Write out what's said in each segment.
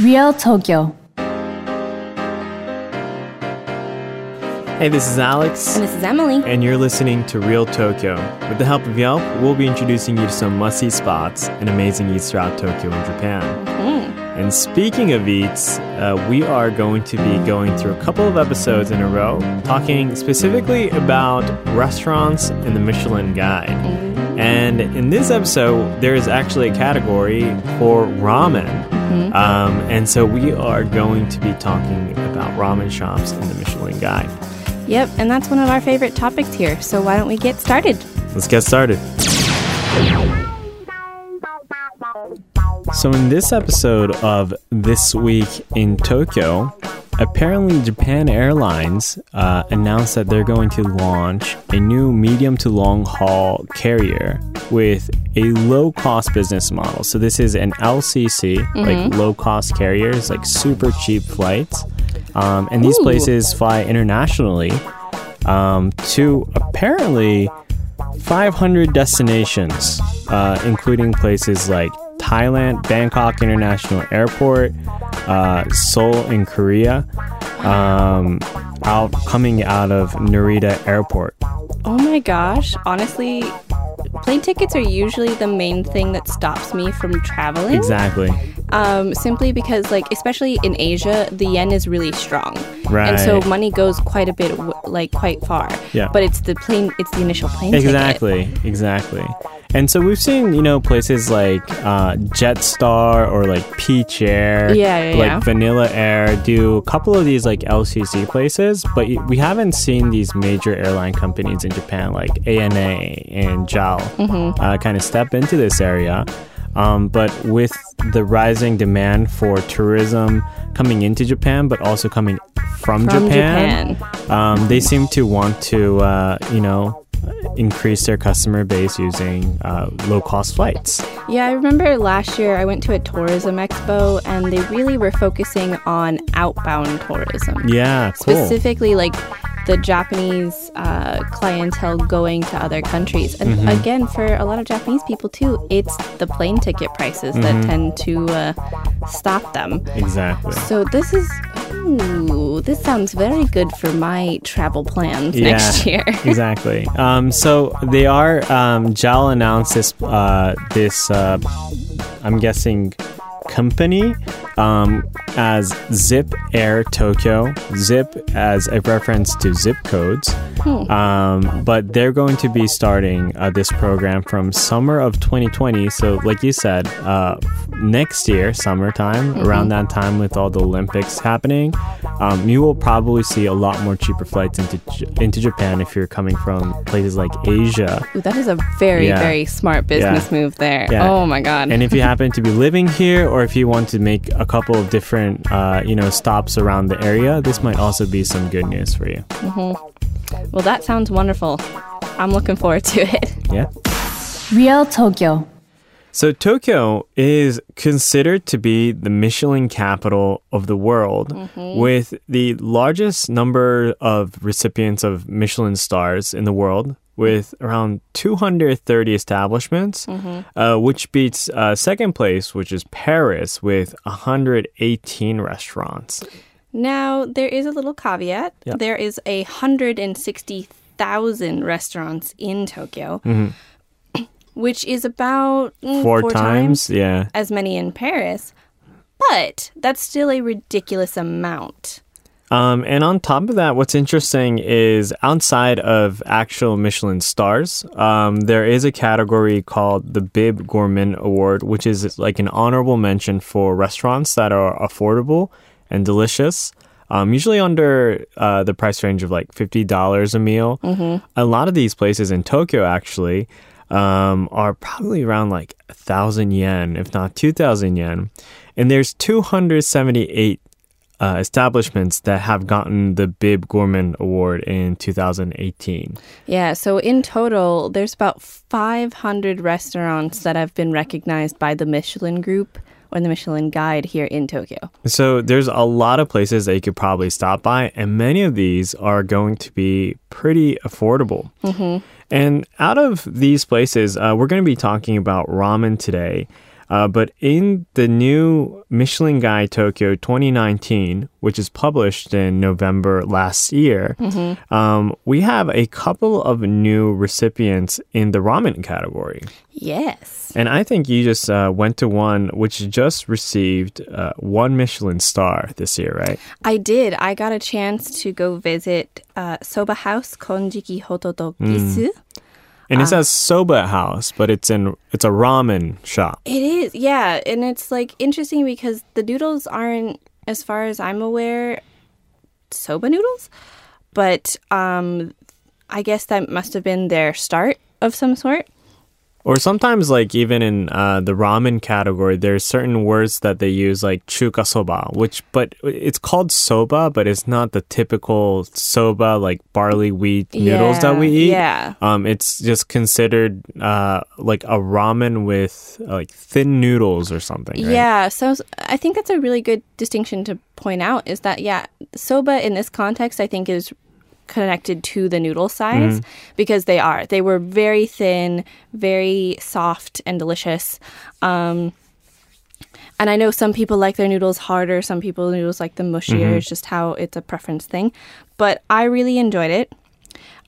Real Tokyo Hey, this is Alex. And this is Emily. And you're listening to Real Tokyo. With the help of Yelp, we'll be introducing you to some must see spots and amazing eats throughout Tokyo and Japan. And speaking of eats, uh, we are going to be going through a couple of episodes in a row talking specifically about restaurants in the Michelin Guide. And in this episode, there is actually a category for ramen. Um, and so we are going to be talking about ramen shops in the Michelin Guide. Yep, and that's one of our favorite topics here. So why don't we get started? Let's get started. So, in this episode of This Week in Tokyo, apparently Japan Airlines uh, announced that they're going to launch a new medium to long haul carrier with a low cost business model. So, this is an LCC, like low cost carriers, like super cheap flights. Um, and these Ooh. places fly internationally um, to apparently 500 destinations, uh, including places like Thailand, Bangkok International Airport, uh, Seoul in Korea, um, out coming out of Narita Airport. Oh my gosh, honestly, plane tickets are usually the main thing that stops me from traveling. Exactly. Um, simply because, like, especially in Asia, the yen is really strong, and so money goes quite a bit, like, quite far. Yeah. But it's the plane, it's the initial plane ticket. Exactly, exactly. And so we've seen, you know, places like uh, Jetstar or like Peach Air, Yeah, yeah, like yeah. Vanilla Air, do a couple of these like LCC places, but we haven't seen these major airline companies in Japan like ANA and JAL Mm-hmm. uh, kind of step into this area. Um, but with the rising demand for tourism coming into Japan, but also coming from, From Japan, Japan. um, they seem to want to, uh, you know, increase their customer base using uh, low cost flights. Yeah, I remember last year I went to a tourism expo and they really were focusing on outbound tourism. Yeah, cool. Specifically, like the Japanese uh, clientele going to other countries. And Mm-hmm. again, for a lot of Japanese people too, it's the plane ticket prices Mm-hmm. that tend to uh, stop them. Exactly. So this is, ooh, this sounds very good for my travel plans next year. exactly. Um, so they are. Um, JAL announced this. Uh, this. Uh, I'm guessing company um, as Zip Air Tokyo. Zip as a reference to zip codes. Um, but they're going to be starting uh, this program from summer of 2020. So, like you said, uh, next year, summertime, around that time with all the Olympics happening, um, you will probably see a lot more cheaper flights into into Japan if you're coming from places like Asia. Ooh, that is a very, Yeah. very smart business Yeah. move there. Yeah. Oh my God. And if you happen to be living here, or if you want to make a couple of different, uh, you know, stops around the area, this might also be some good news for you. well, that sounds wonderful. I'm looking forward to it. Yeah. Real Tokyo So Tokyo is considered to be the Michelin capital of the world, with the largest number of recipients of Michelin stars in the world, with around 230 establishments, uh, which beats uh, second place, which is Paris, with 118 restaurants. Now, there is a little caveat. There is a 160,000 restaurants in Tokyo, which is about mm, Mm-hmm. Four, times, yeah. as many in Paris. But that's still a ridiculous amount. Um, and on top of that, what's interesting is outside of actual Michelin stars, um, there is a category called the Bib Gourmand Award, which is like an honorable mention for restaurants that are affordable and delicious. Um, usually under uh, the price range of like fifty dollars a meal. A lot of these places in Tokyo actually um, are probably around like a thousand yen, if not two thousand yen. And there's two hundred seventy-eight uh, establishments that have gotten the Bib Gourmand Award in 2018. Yeah, so in total, there's about 500 restaurants that have been recognized by the Michelin Group or the Michelin Guide here in Tokyo. So there's a lot of places that you could probably stop by, and many of these are going to be pretty affordable. And out of these places, uh, we're going to be talking about ramen today. Uh, but in the new Michelin Guide Tokyo 2019, which is published in November last year, um, we have a couple of new recipients in the ramen category. Yes. And I think you just uh, went to one which just received uh, one Michelin star this year, right? I did. I got a chance to go visit uh, Soba House Konjiki Hototogisu. And it says soba house, but it's in it's a ramen shop. It is, yeah. And it's like interesting because the noodles aren't, as far as I'm aware, soba noodles. But um, I guess that must have been their start of some sort. Or sometimes, like even in uh, the ramen category, there's certain words that they use, like chuka soba, which but it's called soba, but it's not the typical soba like barley wheat noodles that we eat. Yeah. Um, it's just considered uh, like a ramen with like thin noodles or something. Right? Yeah, so I think that's a really good distinction to point out is that yeah, soba in this context I think is connected to the noodle size because they are. They were very thin, very soft and delicious. Um and I know some people like their noodles harder, some people noodles like them mushier. It's just how it's a preference thing. But I really enjoyed it.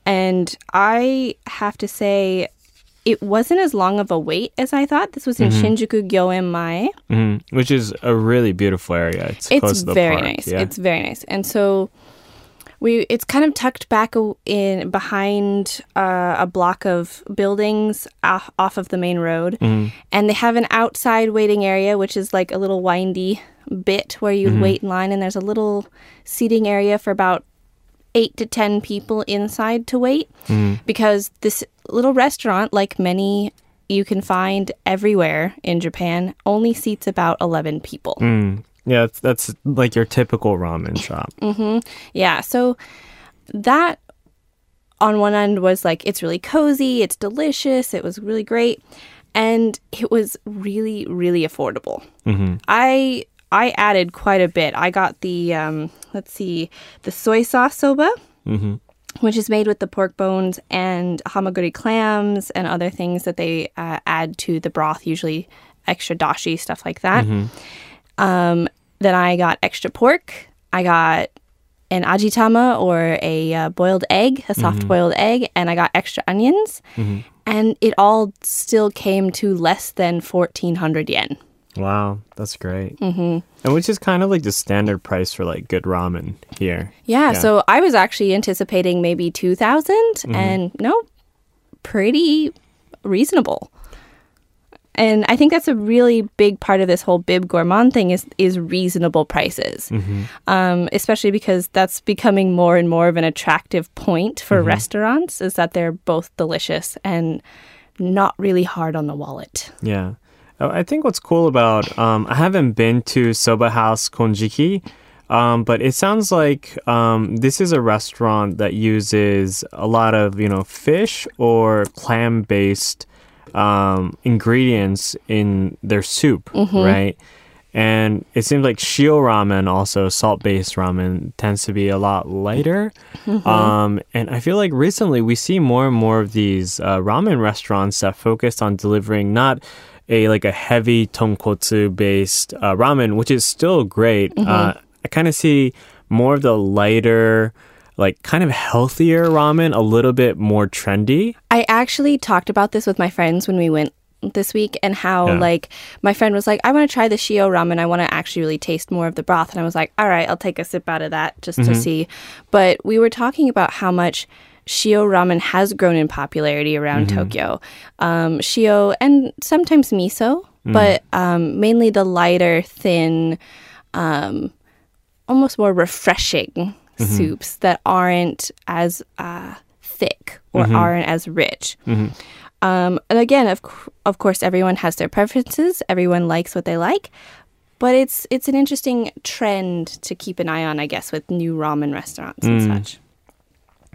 And I have to say it wasn't as long of a wait as I thought. This was in Shinjuku Gyoen Mae. Mhm. which is a really beautiful area. It's, close It's to the very park. nice. Yeah. It's very nice. And so we it's kind of tucked back in behind uh, a block of buildings off, off of the main road. Mm-hmm. And they have an outside waiting area which is like a little windy bit where you Mm-hmm. wait in line and there's a little seating area for about 8 to 10 people inside to wait Mm-hmm. because this little restaurant like many you can find everywhere in Japan only seats about 11 people. Mm. Yeah, that's, that's like your typical ramen shop. Yeah. So that on one end was like, it's really cozy, it's delicious, it was really great. And it was really, really affordable. I I added quite a bit. I got the um, let's see, the soy sauce soba, which is made with the pork bones and hamaguri clams and other things that they uh, add to the broth, usually extra dashi stuff like that. Um, then I got extra pork. I got an ajitama or a uh, boiled egg, a soft boiled egg, and I got extra onions. And it all still came to less than 1400 yen. Wow, that's great. Mm-hmm. And which is kind of like the standard price for like good ramen here. Yeah, Yeah. so I was actually anticipating maybe 2000 and no, pretty reasonable. And I think that's a really big part of this whole bib gourmand thing is is reasonable prices, um, especially because that's becoming more and more of an attractive point for restaurants. Is that they're both delicious and not really hard on the wallet. Yeah. Oh, I think what's cool about um, I haven't been to Soba House Konjiki, um, but it sounds like um, this is a restaurant that uses a lot of you know fish or clam based um, ingredients in their soup, right? And it seems like shio ramen, also salt based ramen, tends to be a lot lighter. Um, and I feel like recently we see more and more of these uh, ramen restaurants that focus on delivering not a like a heavy tonkotsu based uh, ramen, which is still great. Uh, I kind of see more of the lighter, like kind of healthier ramen, a little bit more trendy. I actually talked about this with my friends when we went this week and how Yeah. like my friend was like I want to try the shio ramen. I want to actually really taste more of the broth. And I was like all right I'll take a sip out of that just to see. But we were talking about how much shio ramen has grown in popularity around Tokyo. Um, shio and sometimes miso but um, mainly the lighter thin um, almost more refreshing soups that aren't as uh, thick or aren't as rich. Um, and again, of of course, everyone has their preferences. Everyone likes what they like, but it's it's an interesting trend to keep an eye on, I guess, with new ramen restaurants and such.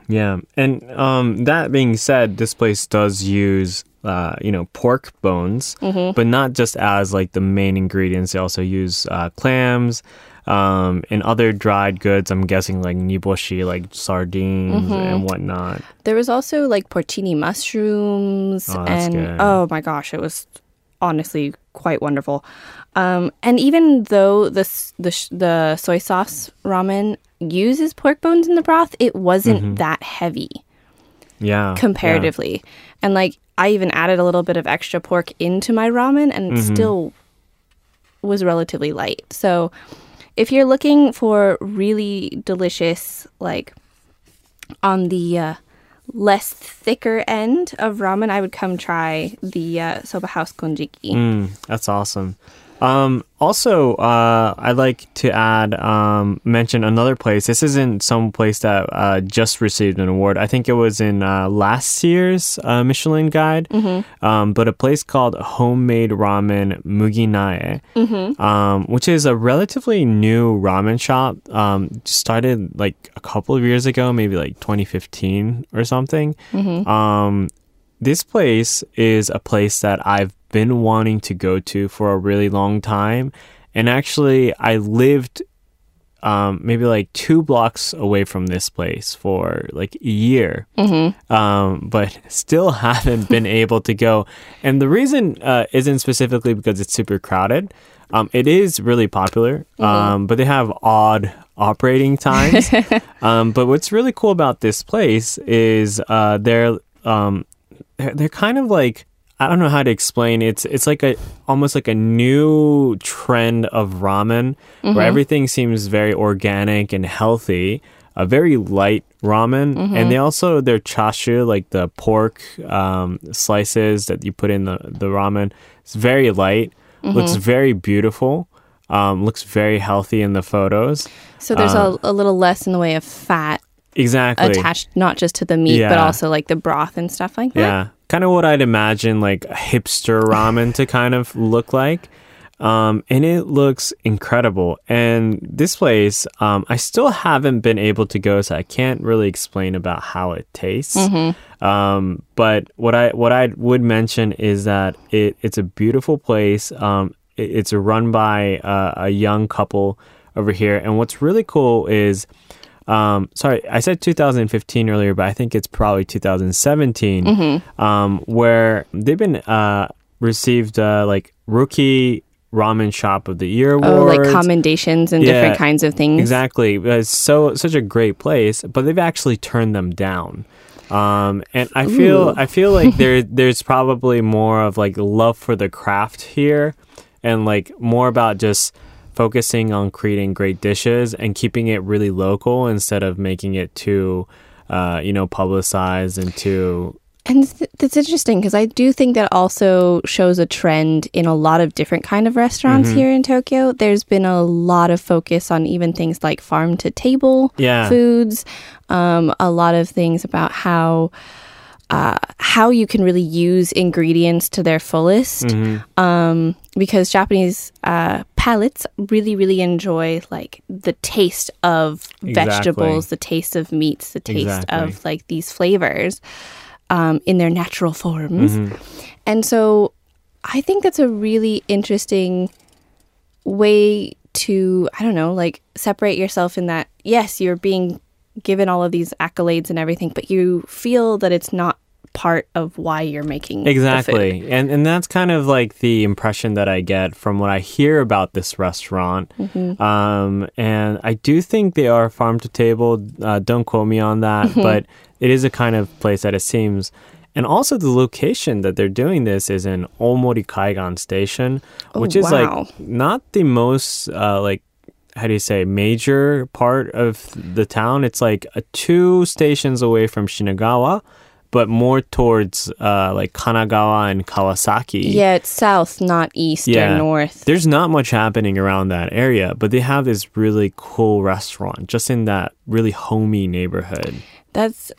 Yeah, and um, that being said, this place does use uh, you know pork bones, but not just as like the main ingredients. They also use uh, clams um, and other dried goods. I'm guessing like niboshi, like sardines and whatnot. There was also like porcini mushrooms, Oh, and good. oh my gosh, it was honestly quite wonderful. Um, and even though the the the soy sauce ramen uses pork bones in the broth, it wasn't that heavy Yeah. comparatively. And like I even added a little bit of extra pork into my ramen and it still was relatively light. So if you're looking for really delicious like on the uh, less thicker end of ramen, I would come try the uh, Soba House Konjiki. Mm, that's awesome. Um, also, uh, I'd like to add, um, mention another place. This isn't some place that uh, just received an award. I think it was in uh, last year's uh, Michelin Guide, um, but a place called Homemade Ramen Muginae, um, which is a relatively new ramen shop. Um, started like a couple of years ago, maybe like 2015 or something. Um, this place is a place that I've been wanting to go to for a really long time. And actually, I lived um, maybe like two blocks away from this place for like a year, um, but still haven't been able to go. And the reason uh, isn't specifically because it's super crowded. Um, it is really popular, um, but they have odd operating times. um, but what's really cool about this place is uh, they're um, they're, they're kind of like I don't know how to explain. It's it's like a almost like a new trend of ramen where everything seems very organic and healthy. A very light ramen, and they also their chashu, like the pork um, slices that you put in the the ramen, it's very light. Looks very beautiful. Um, looks very healthy in the photos. So there's a, a little less in the way of fat Exactly. attached not just to the meat but also like the broth and stuff like that. Yeah, kind of what I'd imagine like a hipster ramen to kind of look like. Um, and it looks incredible. And this place, um, I still haven't been able to go, so I can't really explain about how it tastes. Um, but what I what I would mention is that it it's a beautiful place. Um, it- it's run by uh, a young couple over here, and what's really cool is um, sorry, I said 2015 earlier, but I think it's probably 2017, um, where they've been uh, received uh, like rookie ramen shop of the year Oh, awards. like commendations and Yeah, different kinds of things. Exactly, it's so such a great place, but they've actually turned them down. Um, and I feel I feel like there there's probably more of like love for the craft here, and like more about just focusing on creating great dishes and keeping it really local instead of making it too, uh, you know, publicized and too. And th- that's interesting because I do think that also shows a trend in a lot of different kind of restaurants Mm-hmm. here in Tokyo. There's been a lot of focus on even things like farm to table Yeah. foods, um, a lot of things about how uh, how you can really use ingredients to their fullest. Mm-hmm. Um, because Japanese uh, palates really, really enjoy like the taste of Exactly. vegetables, the taste of meats, the taste Exactly. of like these flavors um, in their natural forms. Mm-hmm. And so I think that's a really interesting way to, I don't know, like separate yourself in that, yes, you're being given all of these accolades and everything, but you feel that it's not part of why you're making. Exactly. And and that's kind of like the impression that I get from what I hear about this restaurant. Mm-hmm. Um, and I do think they are farm to table. Uh, don't quote me on that, Mm-hmm. but it is a kind of place that it seems. And also the location that they're doing this is in Omori Kaigan Station, Oh, which is like not the most uh, like how do you say major part of the town. It's like uh, two stations away from Shinagawa, but more towards uh, like Kanagawa and Kawasaki. Yeah, it's south, not east or north. There's not much happening around that area, but they have this really cool restaurant just in that really homey neighborhood. That's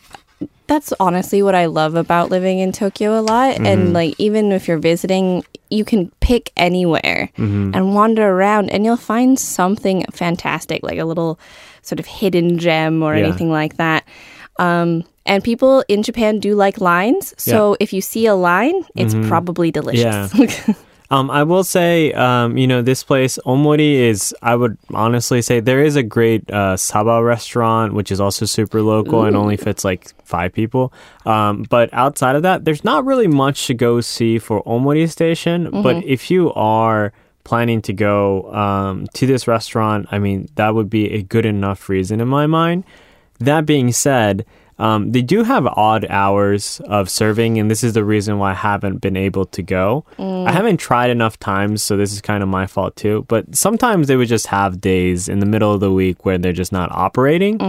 that's honestly what I love about living in Tokyo a lot. Mm-hmm. And like even if you're visiting, you can pick anywhere Mm-hmm. and wander around and you'll find something fantastic, like a little sort of hidden gem or Yeah. anything like that. Um, and people in Japan do like lines. So if you see a line, it's probably delicious. Um, I will say, um, you know, this place, Omori, is, I would honestly say, there is a great uh, Saba restaurant, which is also super local and only fits like five people. Um, but outside of that, there's not really much to go see for Omori Station. But if you are planning to go um, to this restaurant, I mean, that would be a good enough reason in my mind. That being said, um, they do have odd hours of serving, and this is the reason why I haven't been able to go. I haven't tried enough times, so this is kind of my fault too. But sometimes they would just have days in the middle of the week where they're just not operating.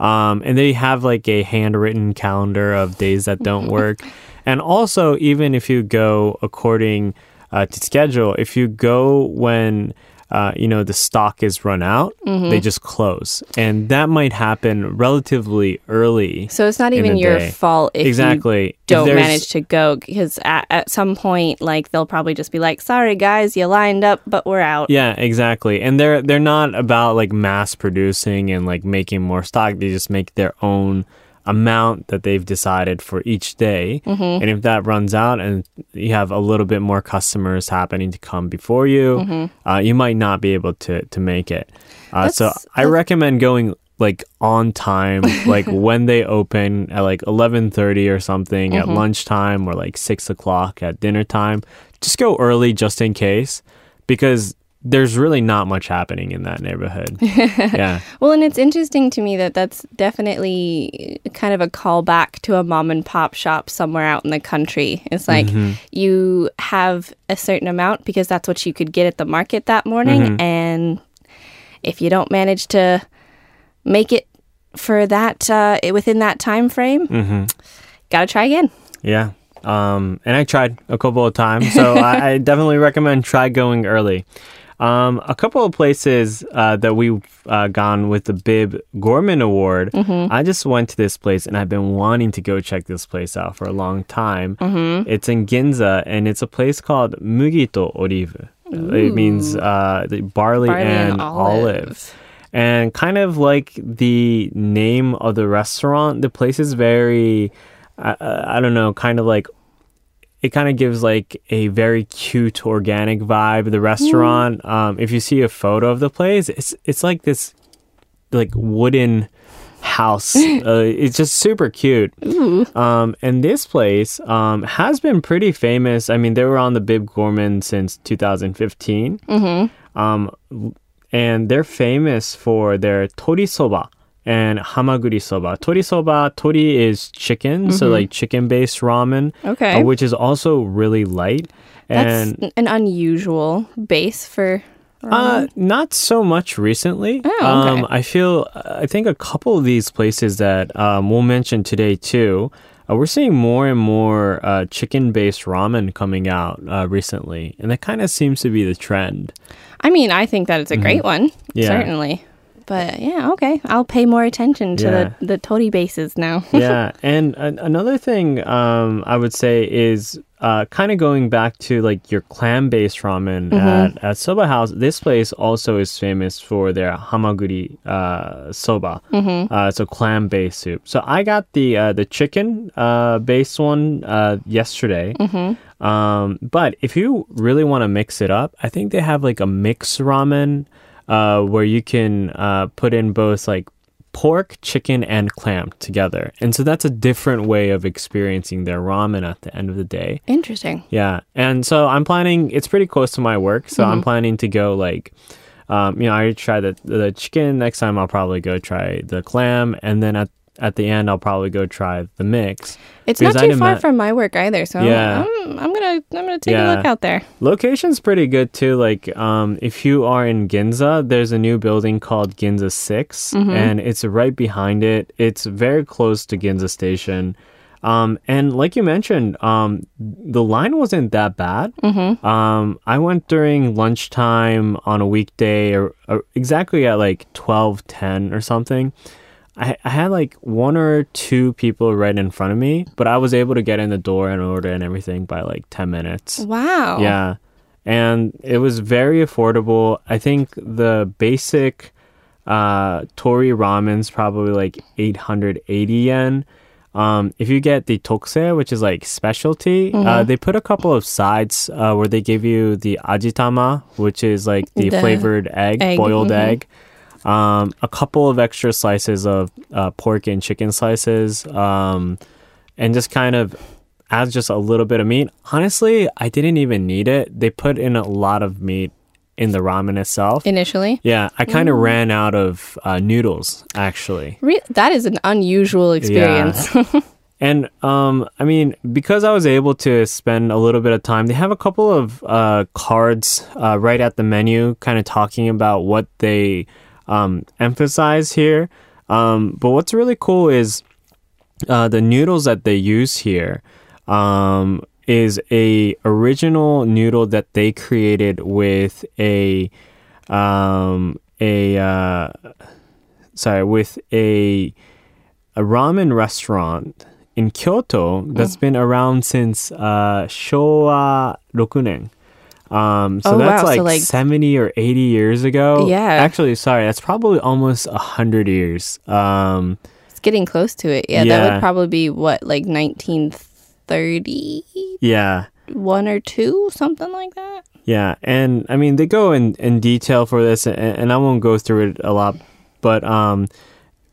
Um, and they have like a handwritten calendar of days that don't work. And also, even if you go according uh, to schedule, if you go when uh, you know the stock is run out, they just close, and that might happen relatively early. So it's not even your day. fault if exactly you don't manage to go because at, at some point, like they'll probably just be like, "Sorry guys, you lined up, but we're out." Yeah, exactly. And they're they're not about like mass producing and like making more stock. They just make their own amount that they've decided for each day. Mm-hmm. And if that runs out and you have a little bit more customers happening to come before you, Mm-hmm. uh, you might not be able to to make it. Uh, so I recommend going like on time, like when they open at like eleven thirty or something Mm-hmm. at lunchtime or like six o'clock at dinner time. Just go early just in case because there's really not much happening in that neighborhood. yeah. Well, and it's interesting to me that that's definitely kind of a callback to a mom and pop shop somewhere out in the country. It's like Mm-hmm. you have a certain amount because that's what you could get at the market that morning, Mm-hmm. and if you don't manage to make it for that uh, within that time frame, Mm-hmm. gotta try again. Yeah. Um, and I tried a couple of times, so I, I definitely recommend try going early. Um, a couple of places uh, that we've uh, gone with the Bib Gourmand Award. I just went to this place and I've been wanting to go check this place out for a long time. It's in Ginza and it's a place called Mugito Olive. It means uh, the barley, Barley and and, olive. olive. And kind of like the name of the restaurant, the place is very, I, I don't know, kind of like it kind of gives like a very cute organic vibe. The restaurant, um, if you see a photo of the place, it's it's like this like wooden house. uh, it's just super cute. Um, and this place um, has been pretty famous. I mean, they were on the Bib Gourmand since 2015. Mm-hmm. Um, and they're famous for their tori soba and hamaguri soba. Tori soba, tori is chicken, so like chicken based ramen, Okay. uh, which is also really light. That's And an unusual base for. uh, not so much recently. Oh, okay. um, I feel, I think a couple of these places that um, we'll mention today too, uh, we're seeing more and more uh, chicken based ramen coming out uh, recently. And that kind of seems to be the trend. I mean, I think that it's a great one, Mm-hmm. Yeah. certainly. But yeah, okay, I'll pay more attention to Yeah. the the Tori bases now. yeah, and an another thing um, I would say is uh, kind of going back to like your clam-based ramen at, at Soba House. This place also is famous for their hamaguri uh, soba, uh, so clam-based soup. So I got the uh, the chicken uh, based one uh, yesterday. Um, but if you really want to mix it up, I think they have like a mix ramen uh, where you can uh, put in both like pork, chicken, and clam together. And so that's a different way of experiencing their ramen at the end of the day. Interesting. Yeah. And so I'm planning, it's pretty close to my work. So I'm planning to go like, um, you know, I tried the, the chicken. Next time I'll probably go try the clam. And then at, at the end, I'll probably go try the mix. It's not too far ma- from my work either, so Yeah. I'm, I'm gonna I'm gonna take a look out there. Location's pretty good too. Like, um, if you are in Ginza, there's a new building called Ginza 6 and it's right behind it. It's very close to Ginza Station. Um, and like you mentioned, um, the line wasn't that bad. Um, I went during lunchtime on a weekday, or, or exactly at like twelve ten or something. I, I had like one or two people right in front of me, but I was able to get in the door and order and everything by like ten minutes. Wow. Yeah. And it was very affordable. I think the basic uh, Tori ramen's probably like 880 yen. Um, if you get the tokusei, which is like specialty, uh, Mm-hmm. they put a couple of sides uh, where they give you the ajitama, which is like the, The flavored egg, egg, boiled mhm. egg. Um, a couple of extra slices of uh, pork and chicken slices, um, and just kind of adds just a little bit of meat. Honestly, I didn't even need it. They put in a lot of meat in the ramen itself. Initially, yeah, I kind Mm. of ran out of uh, noodles actually. Re- that is an unusual experience. And um, I mean, because I was able to spend a little bit of time, they have a couple of uh, cards uh, right at the menu, kind of talking about what they um, emphasize here. Um, but what's really cool is uh, the noodles that they use here um, is a original noodle that they created with a um, a uh, sorry with a a ramen restaurant in Kyoto that's been around since uh, Showa 6nen. Um, so Oh, that's wow. like, So, like- 70 or 80 years ago. Yeah. Actually, sorry, that's probably almost 100 years. Um, it's getting close to it. Yeah, that would probably be what, like 1930? yeah. One or two, something like that. Yeah, and I mean they go in, in detail for this, and, and I won't go through it a lot, but um,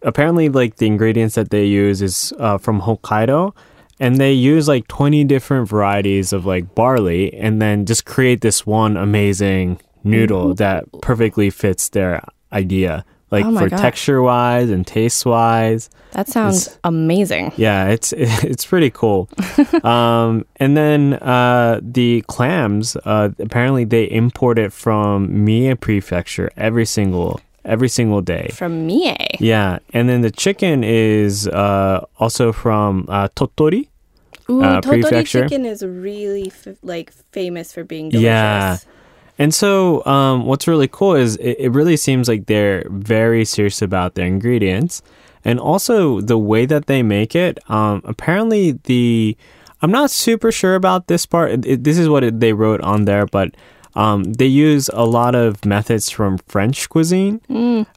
apparently like the ingredients that they use is uh, from Hokkaido, and they use like twenty different varieties of like barley, and then just create this one amazing noodle that perfectly fits their idea, like Oh for gosh. texture wise and taste wise. That sounds amazing. Yeah, it's it's pretty cool. um, and then uh, the clams, uh, apparently they import it from Mie Prefecture every single every single day. From Mie. Yeah, and then the chicken is uh, also from uh, Tottori. Ooh, uh, prefecture. chicken is really f- like famous for being delicious. Yeah. And so, um, what's really cool is it, it really seems like they're very serious about their ingredients, and also the way that they make it. Um, apparently, the I'm not super sure about this part. It- this is what it, they wrote on there, but um, they use a lot of methods from French cuisine.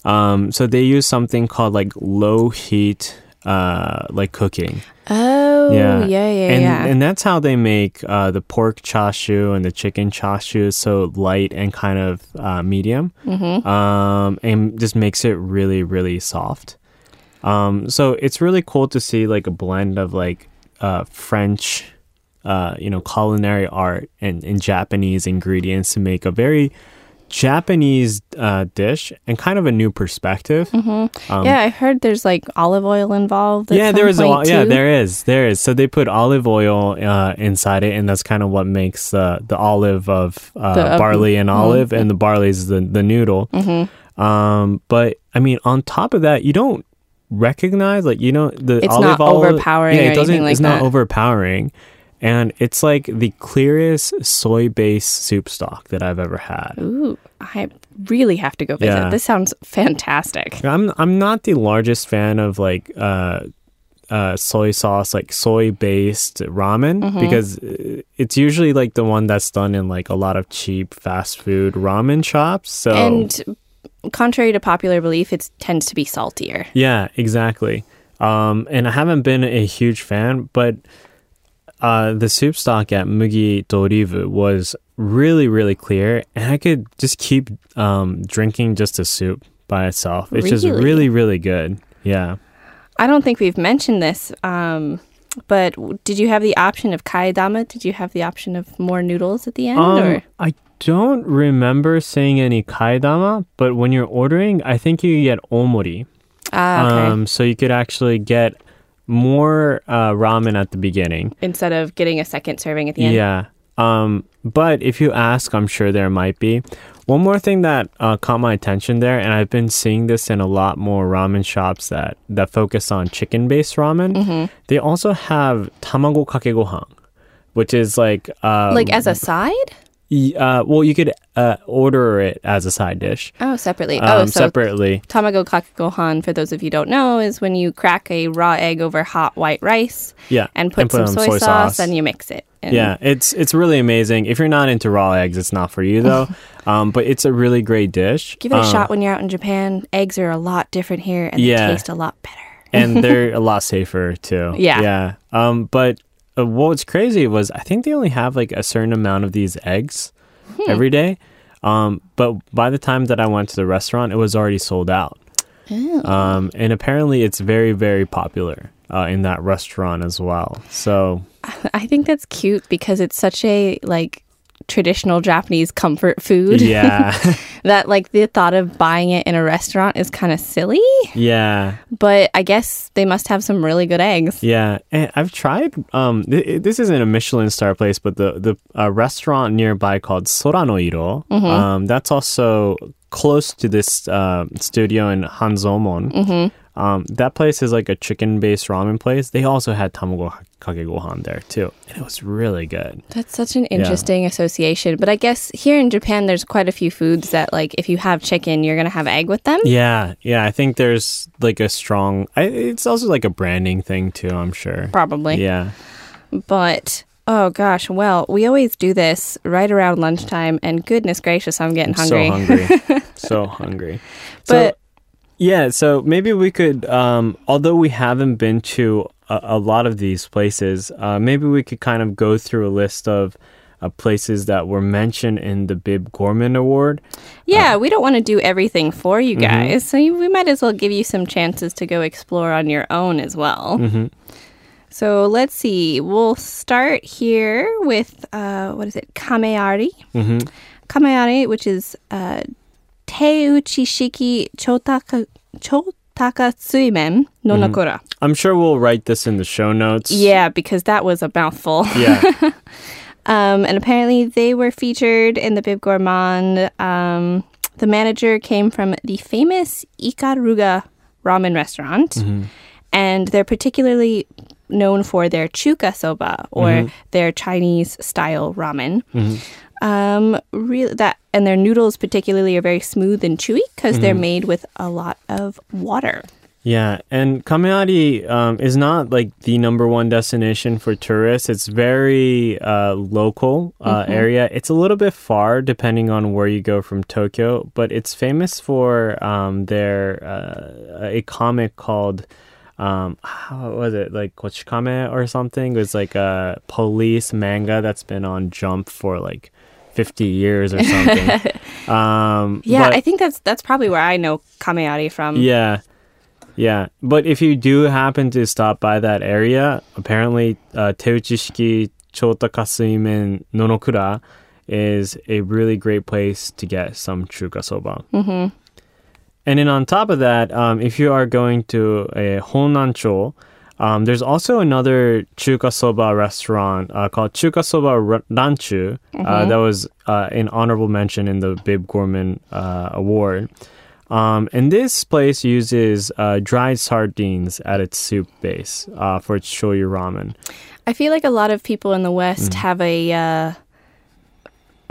Um, so they use something called like low heat, uh, like cooking. Oh, yeah, yeah, yeah. and, yeah. and that's how they make uh, the pork chashu and the chicken chashu so light and kind of uh, medium, Mm-hmm. um, and just makes it really really soft. Um, so it's really cool to see like a blend of like uh, French, uh, you know, culinary art and, and Japanese ingredients to make a very Japanese uh, dish and kind of a new perspective. Um, yeah, I heard there's like olive oil involved. yeah, there is a point, lot. Yeah, there is. There is. So they put olive oil uh, inside it, and that's kind of what makes the the olive of uh, The- barley and mhm. olive, and the barley is the the noodle. Mm-hmm. Um, but I mean, on top of that, you don't recognize like you know the It's olive not oil. overpowering Yeah, it doesn't. like it's not overpowering. And it's like the clearest soy-based soup stock that I've ever had. Ooh, I really have to go visit. Yeah. This sounds fantastic. I'm I'm not the largest fan of like uh, uh, soy sauce, like soy based ramen, Mm-hmm. because uh, it's usually like the one that's done in like a lot of cheap fast food ramen shops. So And contrary to popular belief, it tends to be saltier. yeah, exactly. Um, and I haven't been a huge fan, but uh, the soup stock at Mugi Dorivu was really, really clear, and I could just keep um, drinking just the soup by itself. It's just Really? really, really good. Yeah. I don't think we've mentioned this, um, but did you have the option of kaedama? Did you have the option of more noodles at the end? Um, or I don't remember seeing any kaedama, but when you're ordering, I think you get omori. ah, okay. Um, so you could actually get more uh, ramen at the beginning. Instead of getting a second serving at the end. Yeah. Um, but if you ask, I'm sure there might be. One more thing that uh, caught my attention there, and I've been seeing this in a lot more ramen shops that, that focus on chicken based ramen. Mm-hmm. They also have tamago kake gohan, which is like uh, Like as a side? Uh, well, you could uh, order it as a side dish. Oh, separately. Um, oh, so separately. tamago kake gohan, for those of you don't know, is when you crack a raw egg over hot white rice Yeah. and put some on soy, sauce, and you mix it. And yeah, it's it's really amazing. If you're not into raw eggs, it's not for you though. um, but it's a really great dish. Give it a Um, shot when you're out in Japan. Eggs are a lot different here and Yeah. they taste a lot better. and they're a lot safer too. Yeah. yeah. Um, but uh, what was crazy was I think they only have like a certain amount of these eggs Hmm. every day. Um, but by the time that I went to the restaurant, it was already sold out. Oh. Um, and apparently, it's very, very popular uh, in that restaurant as well. So I think that's cute because it's such a like traditional Japanese comfort food yeah, that like the thought of buying it in a restaurant is kind of silly. yeah. But I guess they must have some really good eggs. Yeah, and I've tried. Um, th- this isn't a Michelin star place, but the the uh, restaurant nearby called Soranoiro. Um, that's also close to this uh, studio in Hanzomon. Um, that place is like a chicken-based ramen place. They also had tamago kake gohan there too, and it was really good. That's such an interesting association. But I guess here in Japan, there's quite a few foods that, like, if you have chicken, you're going to have egg with them. Yeah, yeah. I think there's like a strong. I, it's also like a branding thing too. I'm sure. Probably. Yeah. But, oh gosh, well, we always do this right around lunchtime. And goodness gracious, I'm getting hungry. So hungry. so hungry. But- yeah, so maybe we could, um, although we haven't been to a, a lot of these places, uh, maybe we could kind of go through a list of uh, places that were mentioned in the Bib Gourmand Award. Yeah, we don't want to do everything for you guys. So you, we might as well give you some chances to go explore on your own as well. So let's see. We'll start here with, uh, what is it? Kameari. Mm-hmm. Kameari, which is uh, Teuchi Shiki Chotaka, Chotaka Tsuimen no Nakura. I'm sure we'll write this in the show notes. Yeah, because that was a mouthful. Yeah. Um, and apparently they were featured in the Bib Gourmand. Um, the manager came from the famous Ikaruga ramen restaurant. And they're particularly known for their chuka soba or their Chinese style ramen. Um, really that and their noodles particularly are very smooth and chewy because they're made with a lot of water. Yeah, and Kameari um, is not like the number one destination for tourists. It's very uh, local uh, area. It's a little bit far depending on where you go from Tokyo, but it's famous for um, their uh, a comic called um, how was it like Kochikame or something? It was like a police manga that's been on Jump for like. 50 years or something. um, Yeah, but- I think that's that's probably where I know kameari from. yeah. Yeah. But if you do happen to stop by that area, apparently uh, Teuchishiki Chota Kasuimen Nonokura is a really great place to get some chuka soba. Mm-hmm. And then on top of that, um, if you are going to a Honancho, um, there's also another chuka soba restaurant uh, called Chuka Soba Ranchu uh, that was uh, an honorable mention in the Bib Gourmand uh, Award. Um, and this place uses uh, dried sardines at its soup base uh, for its shoyu ramen. I feel like a lot of people in the West Mm. have a uh,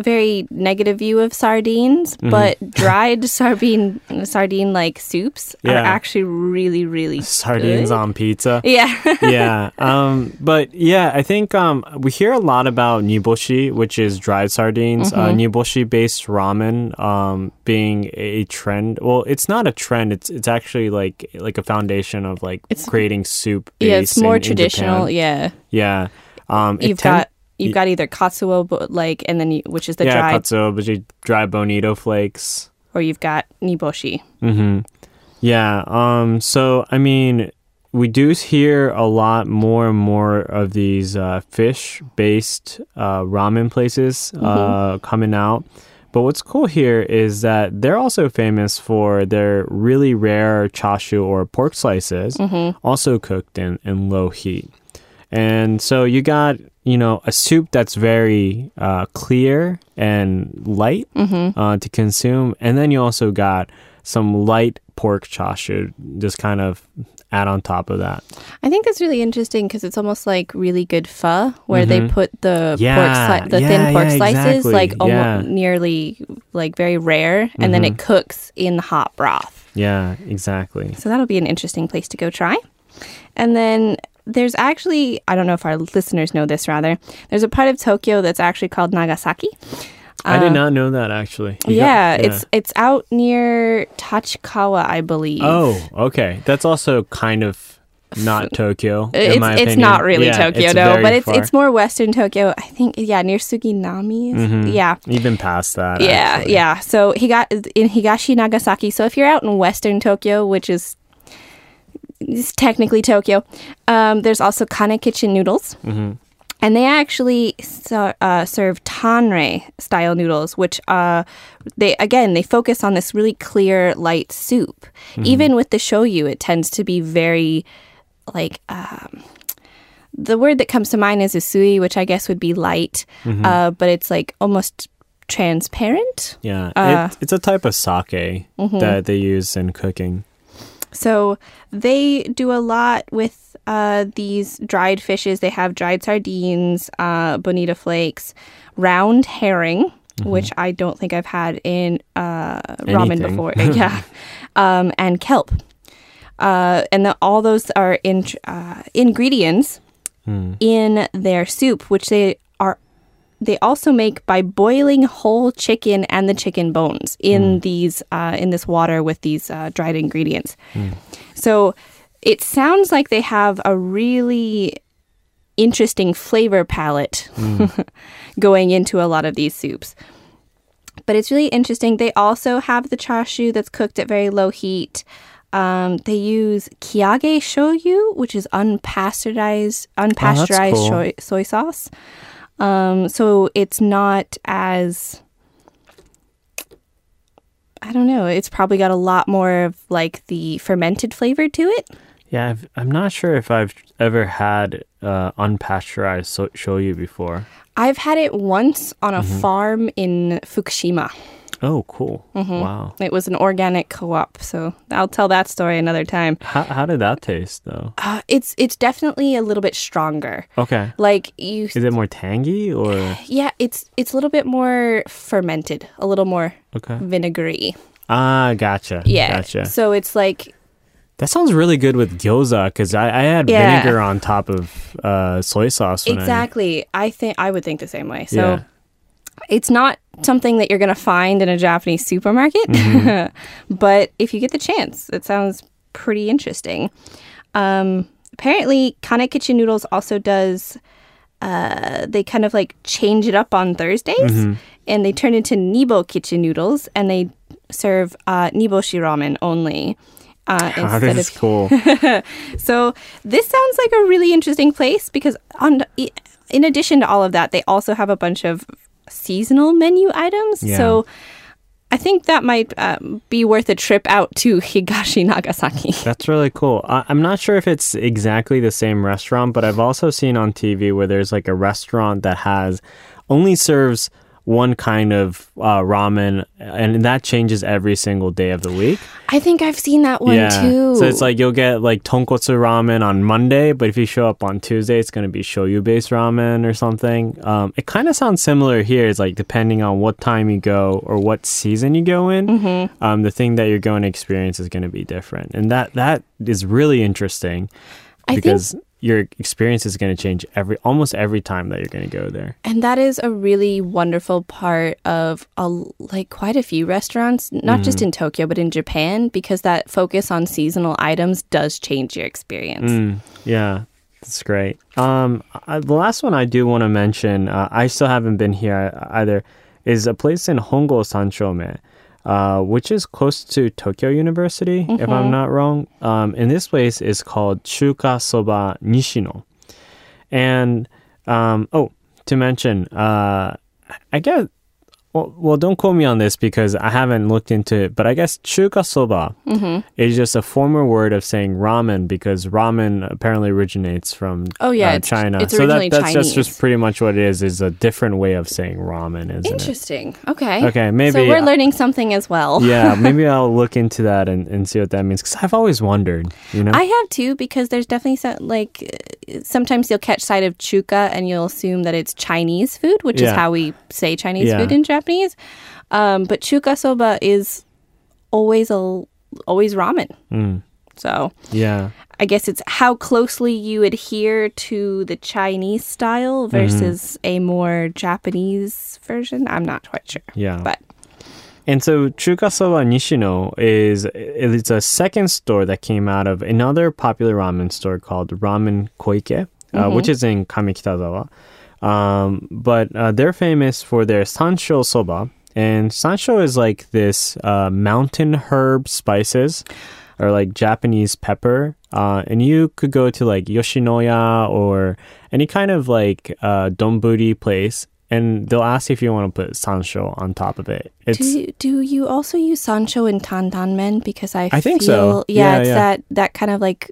very negative view of sardines, Mm-hmm. but dried sardine sardine like soups are actually really really Sardines good. on pizza. Yeah. yeah. Um, but yeah, I think um, we hear a lot about niboshi, which is dried sardines. Uh, Mm-hmm. niboshi based ramen um, being a trend. Well, it's not a trend. It's it's actually like like a foundation of like It's- creating soup. yeah, it's more in- in traditional. Japan. Yeah. Yeah. Um, You've tend- got you've got either katsuo but like and then you, which is the yeah, dried katsuobushi, dry bonito flakes. or you've got niboshi. Mm-hmm. Yeah. Um. So I mean, we do hear a lot more and more of these uh, fish-based uh, ramen places uh, coming out. But what's cool here is that they're also famous for their really rare chashu or pork slices, also cooked in, in low heat. And so you got, you know, a soup that's very uh, clear and light uh, to consume. And then you also got some light pork chashu just kind of add on top of that. I think that's really interesting because it's almost like really good pho, where they put the pork Mm-hmm. Sli- the yeah, thin pork yeah, slices exactly. like almost Yeah. Mm-hmm. nearly like very rare, and then it cooks in the hot broth. Yeah, exactly. So that'll be an interesting place to go try. And then there's actually I don't know if our listeners know this rather. There's a part of Tokyo that's actually called Nagasaki. I did not know that actually. Got- yeah, it's it's out near Tachikawa, I believe. Oh, okay. That's also kind of not Tokyo. it's it's not really Yeah, Tokyo, no, but it's far. it's more Western Tokyo. I think, yeah, near Suginami. is- Yeah, even past that. yeah, Mm-hmm. actually. yeah. So he got in Higashi Nagasaki. So if you're out in Western Tokyo, which is is technically Tokyo, um, there's also Kane Kitchen noodles. Mm-hmm. And they actually so, uh, serve tanrei style noodles, which uh, they again they focus on this really clear, light soup. Mm-hmm. Even with the shoyu, it tends to be very like um, the word that comes to mind is usui, which I guess would be light, Mm-hmm. uh, but it's like almost transparent. Yeah, Uh, it, it's a type of sake Mm-hmm. that they use in cooking. So they do a lot with uh, these dried fishes. They have dried sardines, uh, bonito flakes, round herring, which I don't think I've had in uh, ramen before. yeah, um, and kelp. Uh, and the, all those are in, uh, ingredients in their soup, which they they also make by boiling whole chicken and the chicken bones in these uh, in this water with these uh, dried ingredients. So it sounds like they have a really interesting flavor palette going into a lot of these soups. But it's really interesting. They also have the chashu that's cooked at very low heat. Um, they use kiage shoyu, which is unpasteurized unpasteurized cool. soy, soy sauce. Um, so it's not as I don't know. It's probably got a lot more of like the fermented flavor to it. Yeah, I've, I'm not sure if I've ever had uh, unpasteurized so- shoyu before. I've had it once on a Mm-hmm. farm in Fukushima. Oh, cool! Mm-hmm. Wow. It was an organic co-op, so I'll tell that story another time. How, how did that taste though? Uh, it's it's definitely a little bit stronger. Okay. Like you, Is it more tangy or yeah, it's it's a little bit more fermented, a little more okay? vinegary. Ah, gotcha. Yeah. gotcha. So it's like That sounds really good with gyoza because I, I had Yeah. vinegar on top of uh, soy sauce. Exactly. I think I would think the same way. So yeah. It's not something that you're going to find in a Japanese supermarket, Mm-hmm. but if you get the chance, it sounds pretty interesting. Um, apparently, Kane Kitchen Noodles also does. Uh, they kind of like change it up on Thursdays, Mm-hmm. and they turn into Nibo Kitchen Noodles, and they serve uh, Niboshi ramen only. Uh, instead is of cool. so this sounds like a really interesting place because on in addition to all of that, they also have a bunch of seasonal menu items. Yeah. So I think that might um, be worth a trip out to Higashi Nagasaki. That's really cool. I, I'm not sure if it's exactly the same restaurant, but I've also seen on TV where there's like a restaurant that has only serves one kind of uh, ramen, and that changes every single day of the week. I think I've seen that one yeah. too. So it's like you'll get like tonkotsu ramen on Monday, but if you show up on Tuesday, it's going to be shoyu based ramen or something. Um, it kind of sounds similar here. It's like depending on what time you go or what season you go in, Mm-hmm. um, the thing that you're going to experience is going to be different, and that that is really interesting I think because your experience is going to change every almost every time that you're going to go there. And that is a really wonderful part of a, like quite a few restaurants, not just Mm-hmm. in Tokyo but in Japan, because that focus on seasonal items does change your experience. Mm, yeah, that's great. Um, I, the last one I do want to mention, uh, I still haven't been here either, is a place in Hongo Sanchome, uh, which is close to Tokyo University, if I'm not wrong. Um, and this place is called Chuka Soba Nishino. And, um, oh, to mention, uh, I guess, well, well, don't quote me on this because I haven't looked into it, but I guess chuka soba is just a former word of saying ramen because ramen apparently originates from Oh, yeah, uh, it's- China. it's so that, that's just, just pretty much what it is, is a different way of saying ramen, isn't it? Interesting. Okay. Okay, maybe- So we're learning something as well. Yeah, maybe I'll look into that and, and see what that means because I've always wondered, you know? I have too because there's definitely some, like sometimes you'll catch sight of chuka and you'll assume that it's Chinese food, which is how we say Chinese Yeah. food in Japanese. Um, but chuka soba is always a always ramen. Mm, So yeah. I guess it's how closely you adhere to the Chinese style versus a more Japanese version. I'm not quite sure. Yeah. But And so Chukasoba Nishino is it's a second store that came out of another popular ramen store called Ramen Koike, uh, which is in Kamikitazawa. Um, but uh, they're famous for their sansho soba, and sansho is like this uh, mountain herb spices or like Japanese pepper. Uh, and you could go to like Yoshinoya or any kind of like uh, donburi place, and they'll ask if you want to put sansho on top of it. It's do you, do you also use sansho in Tantan Men? Because I I think feel, so. Yeah, Yeah, it's yeah. that that kind of like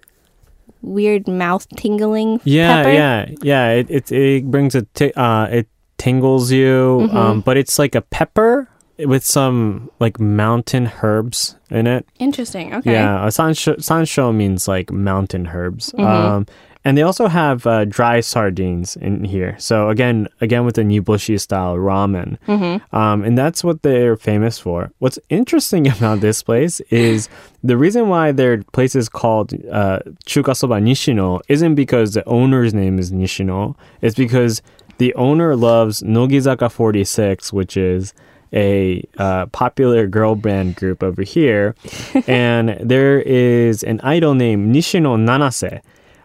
weird mouth tingling. Yeah, pepper. yeah, yeah. It it it brings a uh, it tingles you, Mm-hmm. um, but it's like a pepper with some like mountain herbs in it. Interesting. Okay. Yeah, a sansho, sansho means like mountain herbs. Mm-hmm. Um, and they also have uh, dry sardines in here. So again, again with the Niboshi style ramen, Mm-hmm. um, and that's what they're famous for. What's interesting about this place is the reason why their place is called uh, Chukasoba Nishino isn't because the owner's name is Nishino. It's because the owner loves Nogizaka 46, which is a uh, popular girl band group over here, and there is an idol named Nishino Nanase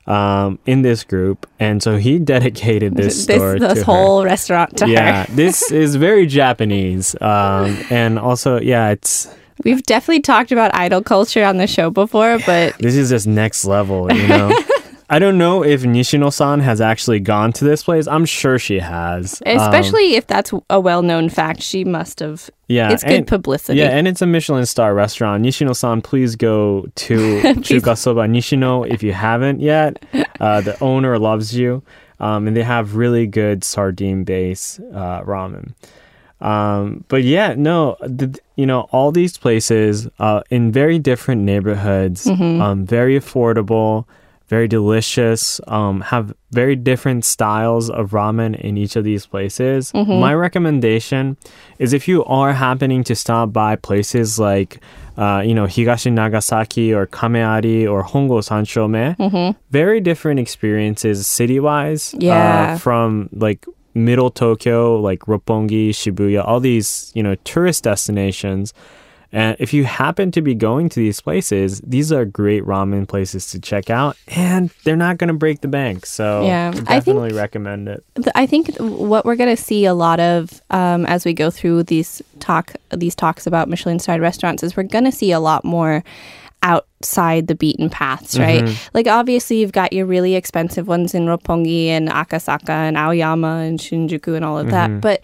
um, in this group, and so he dedicated this This store this to her. whole restaurant to Yeah, her. this is very Japanese, um, and also yeah, it's We've definitely talked about idol culture on the show before, but this is just next level, you know. I don't know if Nishino-san has actually gone to this place. I'm sure she has, Um, especially if that's a well-known fact, she must have. yeah, it's good and- publicity. Yeah, and it's a Michelin star restaurant. Nishino-san, please go to Chuka Soba Nishino if you haven't yet. Uh, the owner loves you, um, and they have really good sardine base uh, ramen. Um, but yeah, no, the, you know, all these places uh, in very different neighborhoods, um, very affordable, very delicious, um, have very different styles of ramen in each of these places. My recommendation is if you are happening to stop by places like, uh, you know, Higashi Nagasaki or Kameari or Hongo Sanchome, very different experiences city-wise. Yeah. Uh, from like middle Tokyo, like Roppongi, Shibuya, all these, you know, tourist destinations. And if you happen to be going to these places, these are great ramen places to check out, and they're not going to break the bank. So Yeah, I I think- definitely recommend it. I think what we're going to see a lot of um, as we go through these talk these talks about Michelin starred restaurants is we're going to see a lot more outside the beaten paths, right? Like obviously you've got your really expensive ones in Roppongi and Akasaka and Aoyama and Shinjuku and all of that, but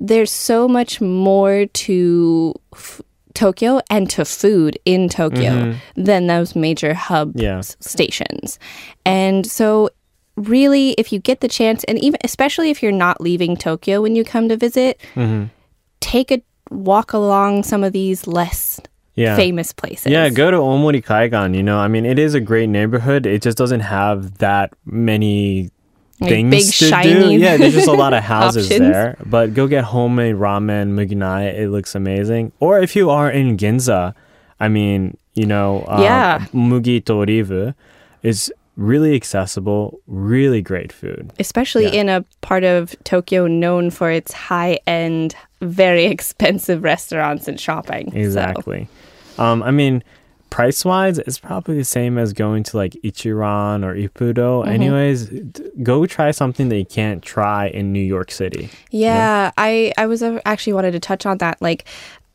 there's so much more to f- Tokyo and to food in Tokyo mm-hmm. than those major hub Yeah. stations. And so really if you get the chance and even especially if you're not leaving Tokyo when you come to visit, mm-hmm. take a walk along some of these less Yeah. famous places. Yeah, go to Omori Kaigan. You know, I mean, it is a great neighborhood. It just doesn't have that many Like things big, to shiny do. Yeah, there's just a lot of houses there. But go get homemade ramen, Muginae. It looks amazing. Or if you are in Ginza, I mean, you know, um, Yeah. Mugi to Olive is really accessible, really great food. especially Yeah. in a part of Tokyo known for its high-end, very expensive restaurants and shopping. So, Exactly. Um, I mean, price wise, it's probably the same as going to like Ichiran or Ippudo. Mm-hmm. Anyways, d- go try something that you can't try in New York City. Yeah, I I was uh, actually wanted to touch on that. Like,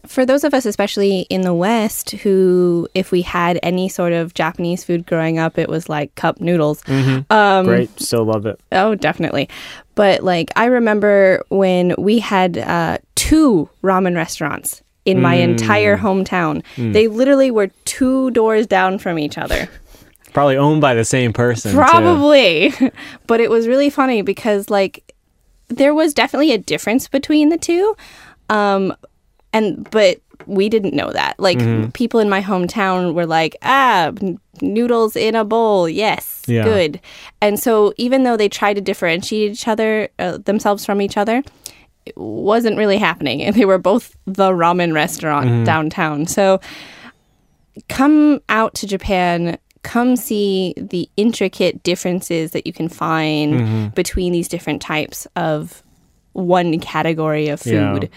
for those of us, especially in the West, who if we had any sort of Japanese food growing up, it was like cup noodles. Um, Great, still love it. Oh, definitely. But like, I remember when we had uh, two ramen restaurants in my entire hometown. They literally were two doors down from each other. Probably owned by the same person. Probably. but it was really funny because like there was definitely a difference between the two. Um and but we didn't know that. Like Mm-hmm. people in my hometown were like, "Ah, noodles in a bowl. Yes. Yeah. Good." And so even though they tried to differentiate each other uh, themselves from each other, wasn't really happening and they were both the ramen restaurant Mm-hmm. downtown. So come out to Japan, come see the intricate differences that you can find Mm-hmm. between these different types of one category of Yeah. food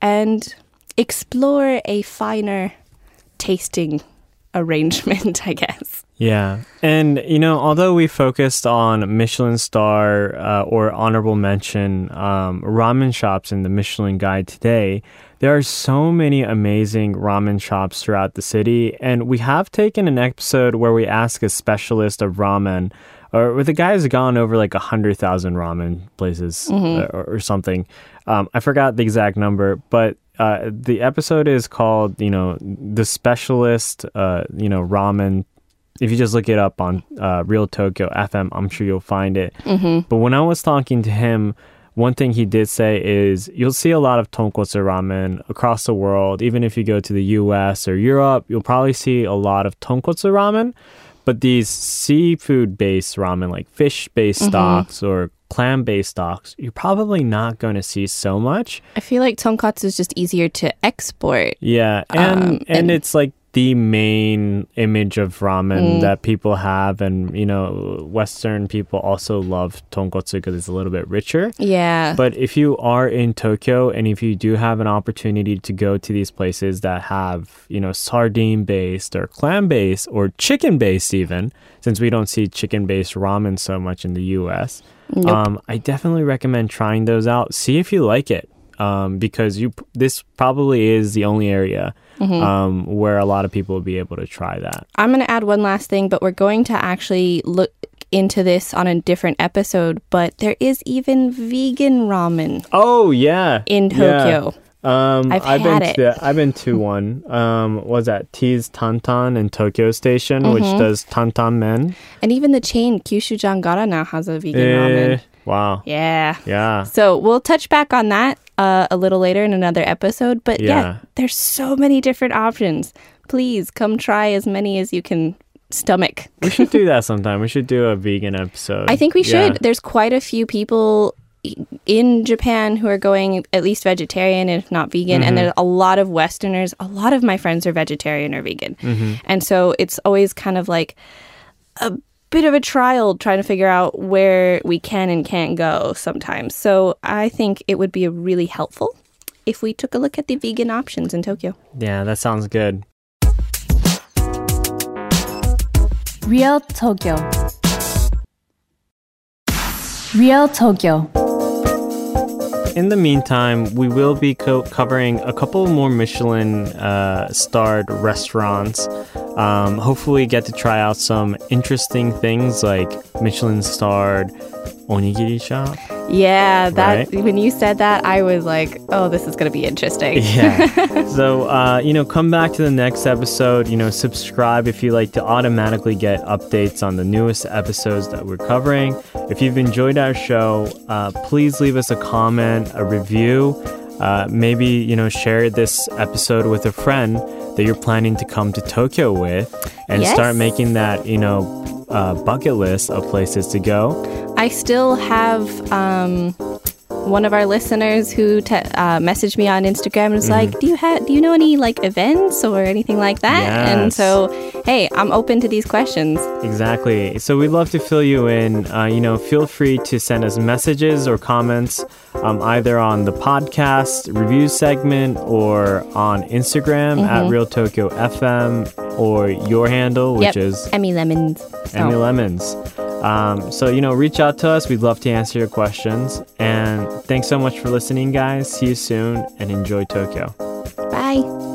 and explore a finer tasting arrangement, I guess. Yeah. And, you know, although we focused on Michelin star uh, or honorable mention um, ramen shops in the Michelin Guide today, there are so many amazing ramen shops throughout the city. And we have taken an episode where we ask a specialist of ramen, or the guy has gone over like a 100,000 ramen places uh, or, or something. Um, I forgot the exact number, but uh, the episode is called, you know, the specialist, uh, you know, ramen if you just look it up on uh, Real Tokyo FM, I'm sure you'll find it. Mm-hmm. But when I was talking to him, one thing he did say is you'll see a lot of tonkotsu ramen across the world. Even if you go to the US or Europe, you'll probably see a lot of tonkotsu ramen. But these seafood based ramen, like fish based stocks or clam based stocks, you're probably not going to see so much. I feel like tonkotsu is just easier to export. Yeah, and Um, and, and- it's like the main image of ramen Mm. that people have, and you know, Western people also love tonkotsu because it's a little bit richer. Yeah. But if you are in Tokyo and if you do have an opportunity to go to these places that have, you know, sardine based or clam based or chicken based, even since we don't see chicken based ramen so much in the US, Nope. um, I definitely recommend trying those out. See if you like it. Um, because you, this probably is the only area Mm-hmm. um, where a lot of people will be able to try that. I'm going to add one last thing, but we're going to actually look into this on a different episode. But there is even vegan ramen Oh yeah, in Yeah. Tokyo. Um, I've been had it. To, I've been to one. Um, was that T's Tantan in Tokyo Station, which Mm-hmm. does Tantan men. And even the chain Kyushu Jangara now has a vegan Eh, ramen. wow. Yeah. Yeah. So we'll touch back on that uh, a little later in another episode. But yeah. Yeah. there's so many different options. Please come try as many as you can stomach. We should do that sometime. We should do a vegan episode. I think we should. Yeah. There's quite a few people in Japan who are going at least vegetarian, if not vegan. Mm-hmm. And there's a lot of Westerners. A lot of my friends are vegetarian or vegan. Mm-hmm. And so it's always kind of like a bit of a trial trying to figure out where we can and can't go sometimes. So I think it would be really helpful if we took a look at the vegan options in Tokyo. Yeah, that sounds good. Real Tokyo. Real Tokyo. In the meantime, we will be co- covering a couple more Michelin uh, starred restaurants. Um, hopefully, get to try out some interesting things like Michelin starred onigiri shop. Yeah, that Right. when you said that, I was like, "Oh, this is going to be interesting." Yeah. so, uh, you know, come back to the next episode. You know, subscribe if you like to automatically get updates on the newest episodes that we're covering. If you've enjoyed our show, uh, please leave us a comment, a review. Uh, maybe, you know, share this episode with a friend that you're planning to come to Tokyo with and Yes. start making that, you know, uh, bucket list of places to go. I still have um, one of our listeners who te- uh, messaged me on Instagram and was like, "Do you have? Do you know any like events or anything like that?" And so, hey, I'm open to these questions. Exactly. So we'd love to fill you in. Uh, you know, feel free to send us messages or comments um, either on the podcast review segment or on Instagram Mm-hmm. at Real Tokyo FM or your handle, which yep, is Emmy Lemons. Emmy Lemons. Um, so, you know, reach out to us. We'd love to answer your questions. And thanks so much for listening, guys. See you soon and enjoy Tokyo. bye.